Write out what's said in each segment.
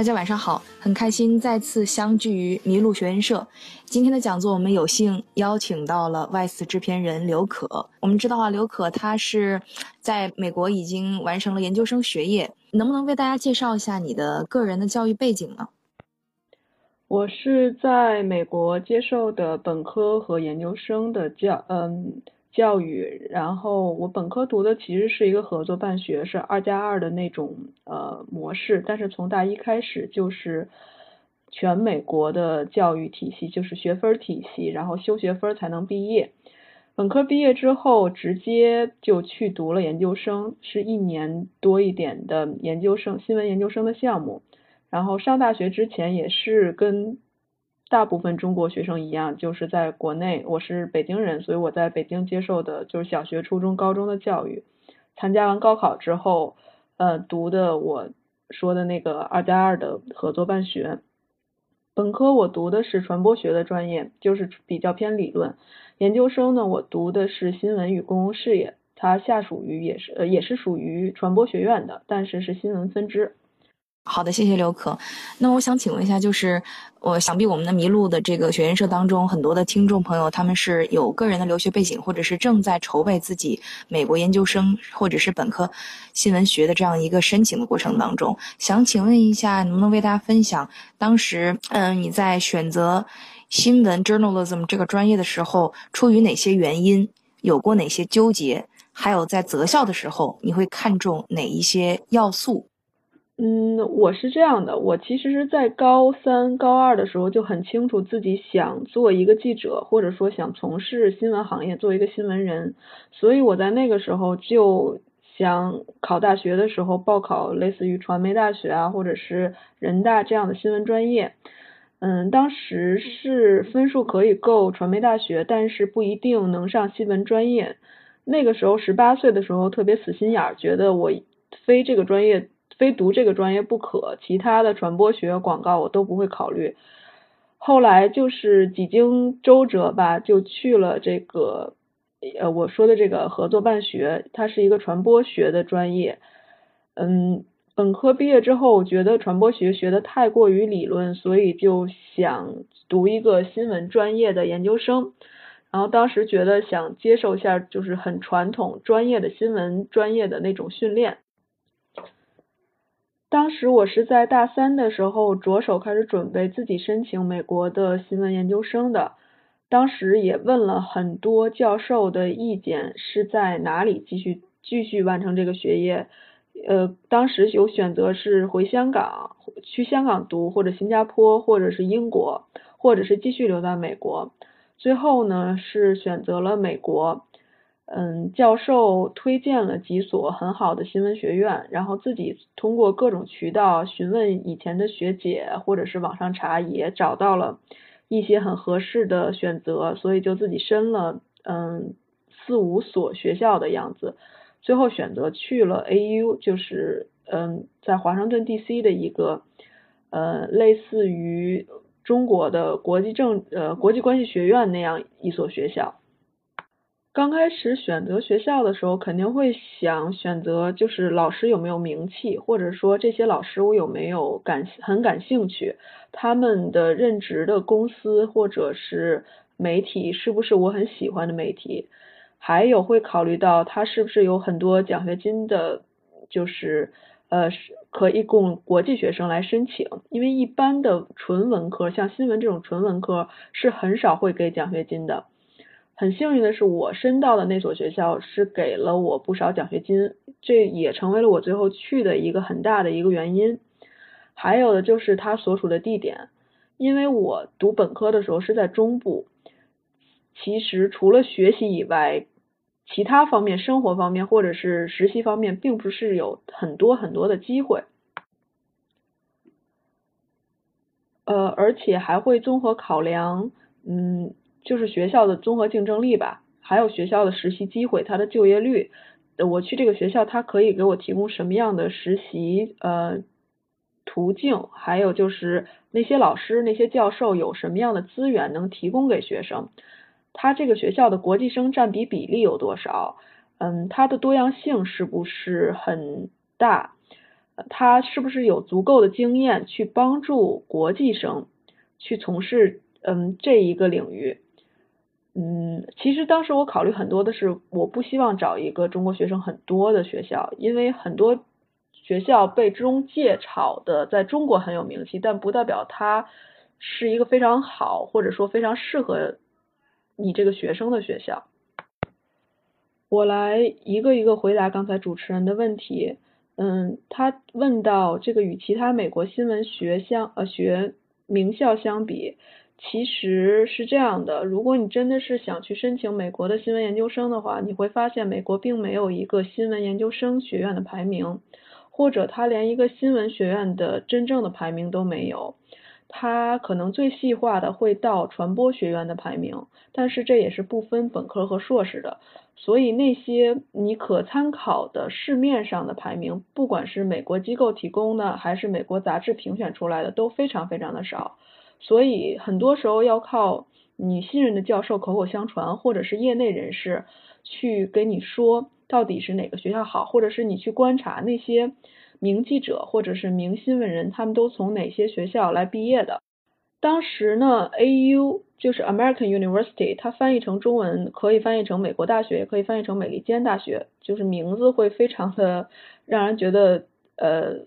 大家晚上好，很开心再次相聚于麋鹿学院社。今天的讲座，我们有幸邀请到了外事制片人刘可。我们知道啊，刘可他是在美国已经完成了研究生学业，能不能为大家介绍一下你的个人的教育背景呢？我是在美国接受的本科和研究生的教，嗯。教育，然后我本科读的其实是一个合作办学，是二加二的那种呃模式，但是从大一开始就是全美国的教育体系，就是学分体系，然后修学分才能毕业。本科毕业之后，直接就去读了研究生，是一年多一点的研究生，新闻研究生的项目。然后上大学之前也是跟。大部分中国学生一样，就是在国内。我是北京人，所以我在北京接受的就是小学、初中、高中的教育。参加完高考之后，呃，读的我说的那个二加二的合作办学。本科我读的是传播学的专业，就是比较偏理论。研究生呢，我读的是新闻与公共事业，它下属于也是呃也是属于传播学院的，但是是新闻分支。好的，谢谢刘可。那我想请问一下，就是我想必我们的麋鹿的这个学员社当中，很多的听众朋友他们是有个人的留学背景，或者是正在筹备自己美国研究生或者是本科新闻学的这样一个申请的过程当中，想请问一下，能不能为大家分享当时，嗯，你在选择新闻 journalism 这个专业的时候，出于哪些原因，有过哪些纠结，还有在择校的时候，你会看重哪一些要素？嗯，我是这样的，我其实是在高三、高二的时候就很清楚自己想做一个记者，或者说想从事新闻行业，做一个新闻人，所以我在那个时候就想考大学的时候报考类似于传媒大学啊，或者是人大这样的新闻专业。嗯，当时是分数可以够传媒大学，但是不一定能上新闻专业。那个时候十八岁的时候特别死心眼儿，觉得我非这个专业。非读这个专业不可，其他的传播学、广告我都不会考虑。后来就是几经周折吧，就去了这个呃我说的这个合作办学，它是一个传播学的专业。嗯，本科毕业之后，我觉得传播学学的太过于理论，所以就想读一个新闻专业的研究生。然后当时觉得想接受一下就是很传统专业的新闻专业的那种训练。当时我是在大三的时候着手开始准备自己申请美国的新闻研究生的，当时也问了很多教授的意见，是在哪里继续继续完成这个学业，呃，当时有选择是回香港去香港读，或者新加坡，或者是英国，或者是继续留在美国，最后呢是选择了美国。嗯，教授推荐了几所很好的新闻学院，然后自己通过各种渠道询问以前的学姐，或者是网上查，也找到了一些很合适的选择，所以就自己申了嗯四五所学校的样子，最后选择去了 AU，就是嗯在华盛顿 DC 的一个呃类似于中国的国际政呃国际关系学院那样一所学校。刚开始选择学校的时候，肯定会想选择就是老师有没有名气，或者说这些老师我有没有感很感兴趣，他们的任职的公司或者是媒体是不是我很喜欢的媒体，还有会考虑到他是不是有很多奖学金的，就是呃可以供国际学生来申请，因为一般的纯文科像新闻这种纯文科是很少会给奖学金的。很幸运的是，我申到的那所学校是给了我不少奖学金，这也成为了我最后去的一个很大的一个原因。还有的就是它所处的地点，因为我读本科的时候是在中部，其实除了学习以外，其他方面、生活方面或者是实习方面，并不是有很多很多的机会。呃，而且还会综合考量，嗯。就是学校的综合竞争力吧，还有学校的实习机会，它的就业率。我去这个学校，它可以给我提供什么样的实习呃途径？还有就是那些老师、那些教授有什么样的资源能提供给学生？他这个学校的国际生占比比例有多少？嗯，它的多样性是不是很大？他是不是有足够的经验去帮助国际生去从事嗯这一个领域？嗯，其实当时我考虑很多的是，我不希望找一个中国学生很多的学校，因为很多学校被中介炒的在中国很有名气，但不代表它是一个非常好或者说非常适合你这个学生的学校。我来一个一个回答刚才主持人的问题。嗯，他问到这个与其他美国新闻学相呃学名校相比。其实是这样的，如果你真的是想去申请美国的新闻研究生的话，你会发现美国并没有一个新闻研究生学院的排名，或者它连一个新闻学院的真正的排名都没有。它可能最细化的会到传播学院的排名，但是这也是不分本科和硕士的。所以那些你可参考的市面上的排名，不管是美国机构提供的，还是美国杂志评选出来的，都非常非常的少。所以很多时候要靠你信任的教授口口相传，或者是业内人士去跟你说到底是哪个学校好，或者是你去观察那些名记者或者是名新闻人，他们都从哪些学校来毕业的。当时呢，AU 就是 American University，它翻译成中文可以翻译成美国大学，也可以翻译成美利坚大学，就是名字会非常的让人觉得呃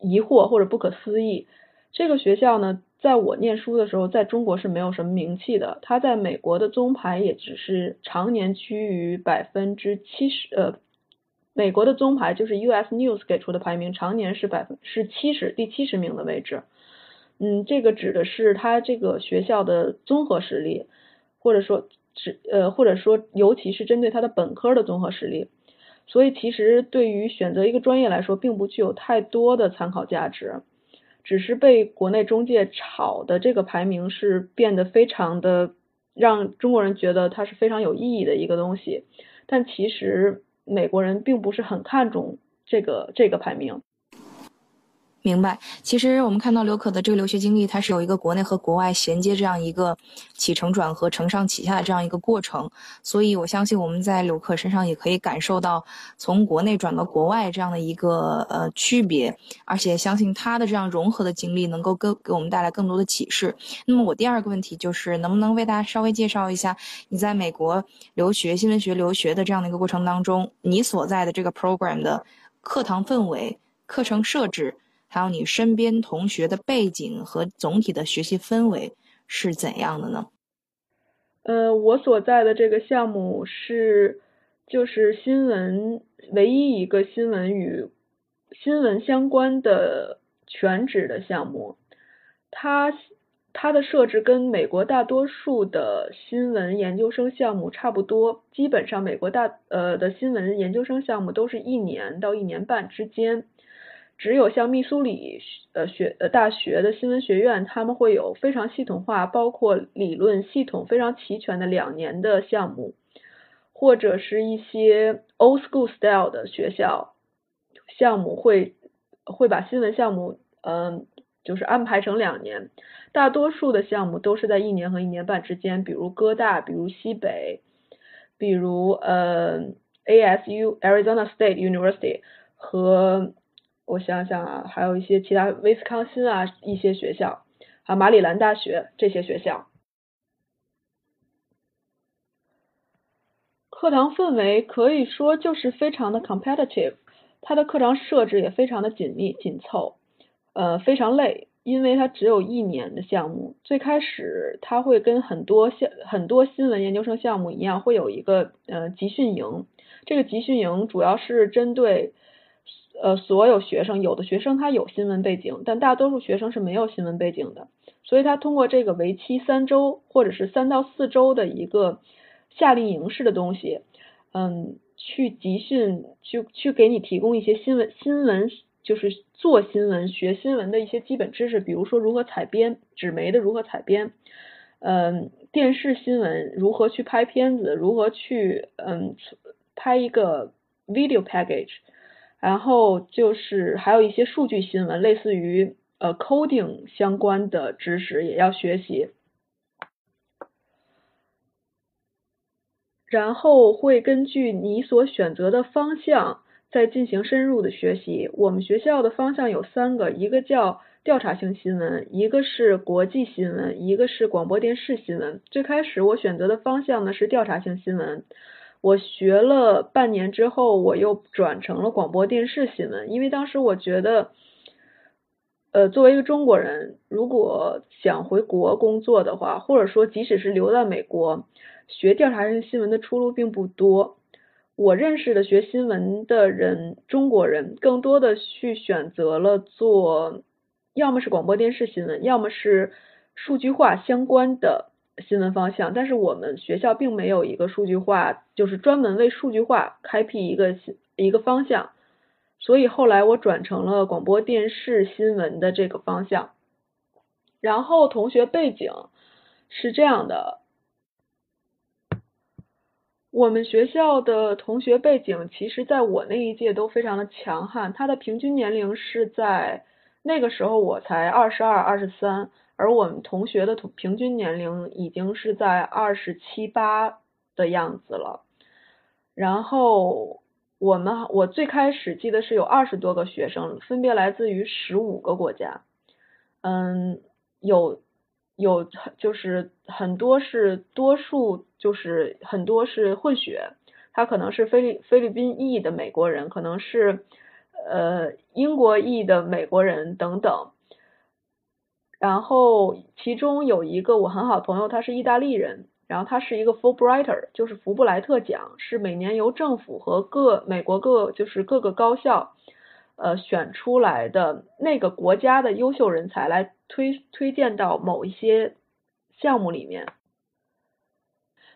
疑惑或者不可思议。这个学校呢？在我念书的时候，在中国是没有什么名气的。他在美国的综排也只是常年趋于百分之七十，呃，美国的综排就是 US News 给出的排名，常年是百分是七十，第七十名的位置。嗯，这个指的是他这个学校的综合实力，或者说指呃，或者说尤其是针对他的本科的综合实力。所以其实对于选择一个专业来说，并不具有太多的参考价值。只是被国内中介炒的这个排名是变得非常的让中国人觉得它是非常有意义的一个东西，但其实美国人并不是很看重这个这个排名。明白，其实我们看到刘可的这个留学经历，它是有一个国内和国外衔接这样一个起承转合、承上启下的这样一个过程，所以我相信我们在刘可身上也可以感受到从国内转到国外这样的一个呃区别，而且相信他的这样融合的经历能够给给我们带来更多的启示。那么我第二个问题就是，能不能为大家稍微介绍一下你在美国留学新闻学留学的这样的一个过程当中，你所在的这个 program 的课堂氛围、课程设置？还有你身边同学的背景和总体的学习氛围是怎样的呢？呃，我所在的这个项目是就是新闻唯一一个新闻与新闻相关的全职的项目，它它的设置跟美国大多数的新闻研究生项目差不多，基本上美国大呃的新闻研究生项目都是一年到一年半之间。只有像密苏里呃学呃大学的新闻学院，他们会有非常系统化，包括理论系统非常齐全的两年的项目，或者是一些 old school style 的学校项目会会把新闻项目嗯就是安排成两年，大多数的项目都是在一年和一年半之间，比如哥大，比如西北，比如呃 ASU Arizona State University 和我想想啊，还有一些其他威斯康辛啊一些学校，啊马里兰大学这些学校，课堂氛围可以说就是非常的 competitive，它的课堂设置也非常的紧密紧凑，呃非常累，因为它只有一年的项目，最开始它会跟很多项很多新闻研究生项目一样，会有一个呃集训营，这个集训营主要是针对。呃，所有学生，有的学生他有新闻背景，但大多数学生是没有新闻背景的，所以他通过这个为期三周或者是三到四周的一个夏令营式的东西，嗯，去集训，去去给你提供一些新闻新闻，就是做新闻、学新闻的一些基本知识，比如说如何采编，纸媒的如何采编，嗯，电视新闻如何去拍片子，如何去嗯拍一个 video package。然后就是还有一些数据新闻，类似于呃 coding 相关的知识也要学习，然后会根据你所选择的方向，再进行深入的学习。我们学校的方向有三个，一个叫调查性新闻，一个是国际新闻，一个是广播电视新闻。最开始我选择的方向呢是调查性新闻。我学了半年之后，我又转成了广播电视新闻，因为当时我觉得，呃，作为一个中国人，如果想回国工作的话，或者说即使是留在美国，学调查性新闻的出路并不多。我认识的学新闻的人，中国人更多的去选择了做，要么是广播电视新闻，要么是数据化相关的。新闻方向，但是我们学校并没有一个数据化，就是专门为数据化开辟一个一个方向，所以后来我转成了广播电视新闻的这个方向。然后同学背景是这样的，我们学校的同学背景，其实在我那一届都非常的强悍，他的平均年龄是在那个时候我才二十二、二十三。而我们同学的同平均年龄已经是在二十七八的样子了，然后我们我最开始记得是有二十多个学生，分别来自于十五个国家，嗯，有有就是很多是多数就是很多是混血，他可能是菲律菲律宾裔的美国人，可能是呃英国裔的美国人等等。然后其中有一个我很好的朋友，他是意大利人，然后他是一个 Fulbrighter，就是福布莱特奖，是每年由政府和各美国各就是各个高校呃选出来的那个国家的优秀人才来推推荐到某一些项目里面。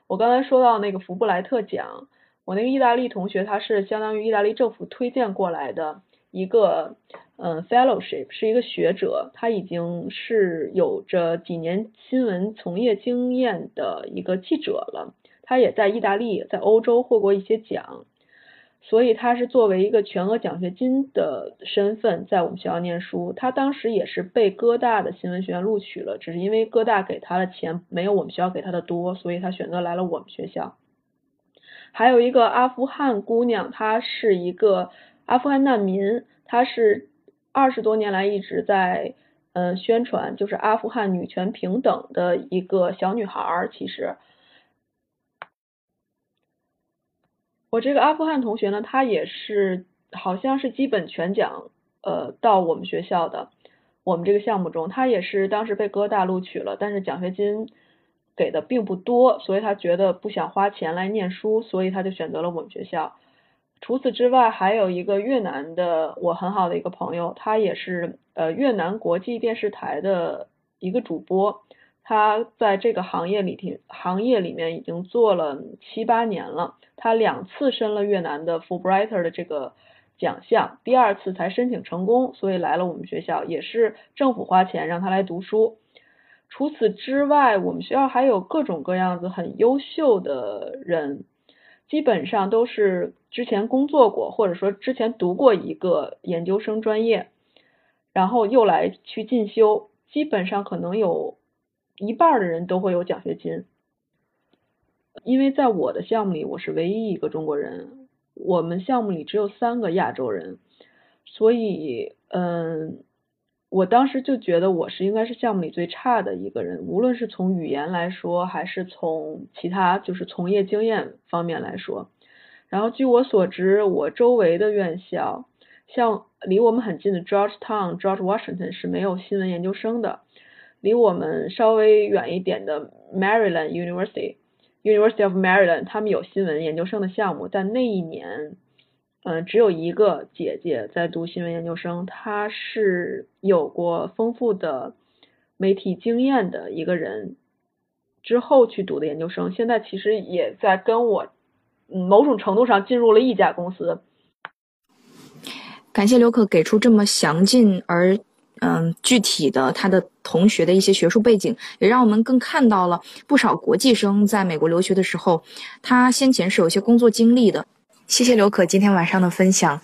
我刚才说到那个福布莱特奖，我那个意大利同学他是相当于意大利政府推荐过来的一个。嗯，fellowship 是一个学者，他已经是有着几年新闻从业经验的一个记者了。他也在意大利、在欧洲获过一些奖，所以他是作为一个全额奖学金的身份在我们学校念书。他当时也是被哥大的新闻学院录取了，只是因为哥大给他的钱没有我们学校给他的多，所以他选择来了我们学校。还有一个阿富汗姑娘，她是一个阿富汗难民，她是。二十多年来一直在嗯宣传，就是阿富汗女权平等的一个小女孩儿。其实，我这个阿富汗同学呢，她也是好像是基本全奖呃到我们学校的，我们这个项目中，她也是当时被哥大录取了，但是奖学金给的并不多，所以她觉得不想花钱来念书，所以她就选择了我们学校。除此之外，还有一个越南的我很好的一个朋友，他也是呃越南国际电视台的一个主播，他在这个行业里听行业里面已经做了七八年了，他两次申了越南的 Fulbrighter 的这个奖项，第二次才申请成功，所以来了我们学校，也是政府花钱让他来读书。除此之外，我们学校还有各种各样子很优秀的人。基本上都是之前工作过，或者说之前读过一个研究生专业，然后又来去进修。基本上可能有一半的人都会有奖学金。因为在我的项目里，我是唯一一个中国人，我们项目里只有三个亚洲人，所以嗯。我当时就觉得我是应该是项目里最差的一个人，无论是从语言来说，还是从其他就是从业经验方面来说。然后据我所知，我周围的院校，像离我们很近的 Georgetown、George Washington 是没有新闻研究生的，离我们稍微远一点的 Maryland University、University of Maryland 他们有新闻研究生的项目，但那一年。嗯，只有一个姐姐在读新闻研究生，她是有过丰富的媒体经验的一个人，之后去读的研究生，现在其实也在跟我某种程度上进入了一家公司。感谢刘可给出这么详尽而嗯具体的他的同学的一些学术背景，也让我们更看到了不少国际生在美国留学的时候，他先前是有一些工作经历的。谢谢刘可今天晚上的分享，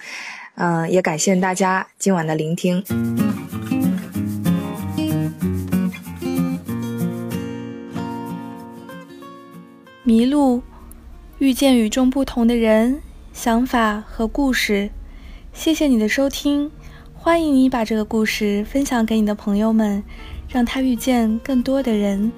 嗯，也感谢大家今晚的聆听。迷路，遇见与众不同的人、想法和故事，谢谢你的收听，欢迎你把这个故事分享给你的朋友们，让他遇见更多的人。